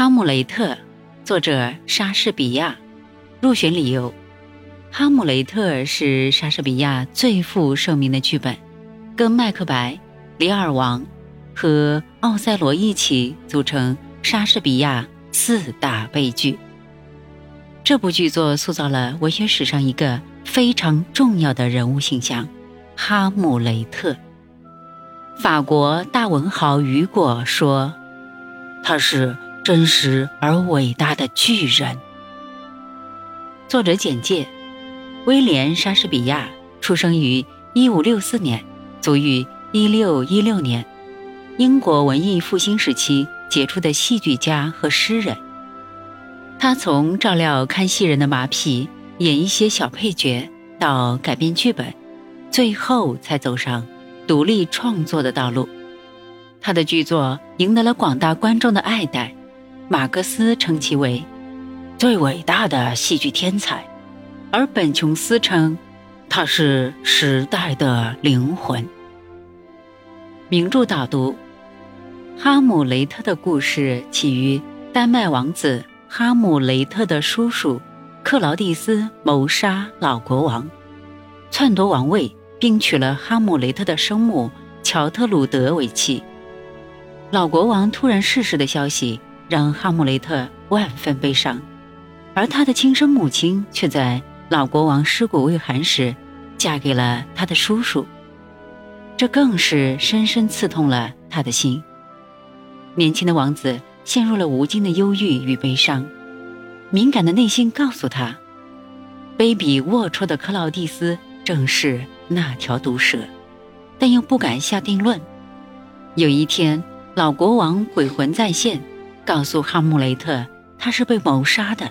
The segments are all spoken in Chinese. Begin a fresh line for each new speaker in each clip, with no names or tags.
哈姆雷特，作者莎士比亚。入选理由：《哈姆雷特》是莎士比亚最负盛名的剧本，跟《麦克白》《李尔王》和《奥赛罗》一起组成莎士比亚四大悲剧。这部剧作塑造了文学史上一个非常重要的人物形象——哈姆雷特。法国大文豪雨果说：“他是。”真实而伟大的巨人。作者简介：威廉·莎士比亚出生于1564年，卒于1616年，英国文艺复兴时期杰出的戏剧家和诗人。他从照料看戏人的马匹、演一些小配角，到改编剧本，最后才走上独立创作的道路。他的剧作赢得了广大观众的爱戴。马克思称其为最伟大的戏剧天才，而本琼斯称他是时代的灵魂。名著导读：《哈姆雷特》的故事起于丹麦王子哈姆雷特的叔叔克劳蒂斯谋杀老国王，篡夺王位，并娶了哈姆雷特的生母乔特鲁德为妻。老国王突然逝世的消息。让哈姆雷特万分悲伤，而他的亲生母亲却在老国王尸骨未寒时，嫁给了他的叔叔，这更是深深刺痛了他的心。年轻的王子陷入了无尽的忧郁与悲伤，敏感的内心告诉他，卑鄙龌龊的克劳蒂斯正是那条毒蛇，但又不敢下定论。有一天，老国王鬼魂再现。告诉哈姆雷特，他是被谋杀的。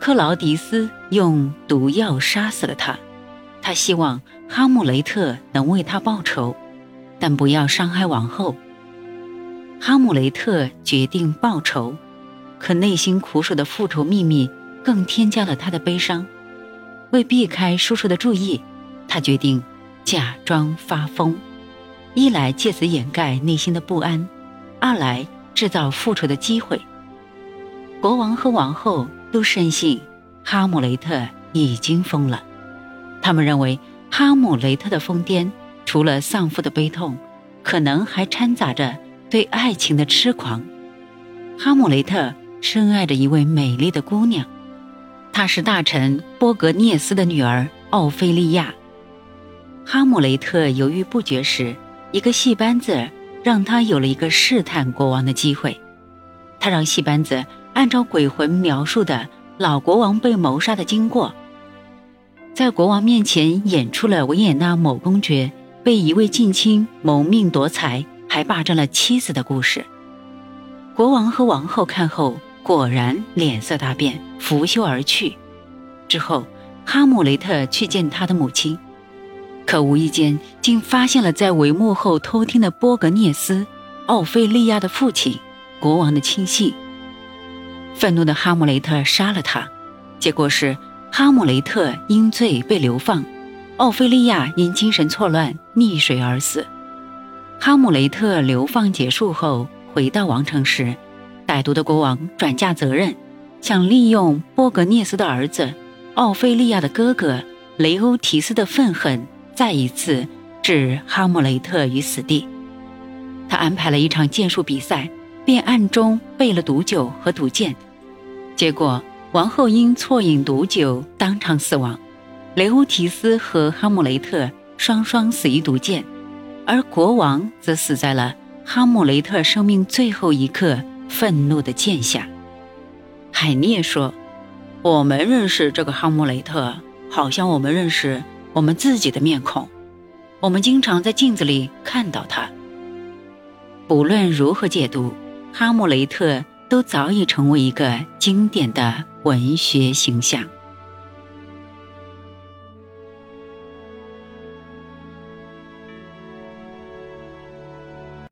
克劳迪斯用毒药杀死了他。他希望哈姆雷特能为他报仇，但不要伤害王后。哈姆雷特决定报仇，可内心苦守的复仇秘密更添加了他的悲伤。为避开叔叔的注意，他决定假装发疯，一来借此掩盖内心的不安，二来。制造复仇的机会。国王和王后都深信哈姆雷特已经疯了，他们认为哈姆雷特的疯癫除了丧父的悲痛，可能还掺杂着对爱情的痴狂。哈姆雷特深爱着一位美丽的姑娘，她是大臣波格涅斯的女儿奥菲利亚。哈姆雷特犹豫不决时，一个戏班子。让他有了一个试探国王的机会，他让戏班子按照鬼魂描述的老国王被谋杀的经过，在国王面前演出了维也纳某公爵被一位近亲谋命夺财，还霸占了妻子的故事。国王和王后看后果然脸色大变，拂袖而去。之后，哈姆雷特去见他的母亲。可无意间，竟发现了在帷幕后偷听的波格涅斯，奥菲利亚的父亲，国王的亲信。愤怒的哈姆雷特杀了他，结果是哈姆雷特因罪被流放，奥菲利亚因精神错乱溺水而死。哈姆雷特流放结束后回到王城时，歹毒的国王转嫁责任，想利用波格涅斯的儿子奥菲利亚的哥哥雷欧提斯的愤恨。再一次置哈姆雷特于死地。他安排了一场剑术比赛，便暗中备了毒酒和毒箭。结果，王后因错饮毒酒当场死亡，雷乌提斯和哈姆雷特双双死于毒箭，而国王则死在了哈姆雷特生命最后一刻愤怒的剑下。海涅说：“我们认识这个哈姆雷特，好像我们认识。”我们自己的面孔，我们经常在镜子里看到他。不论如何解读，哈姆雷特都早已成为一个经典的文学形象。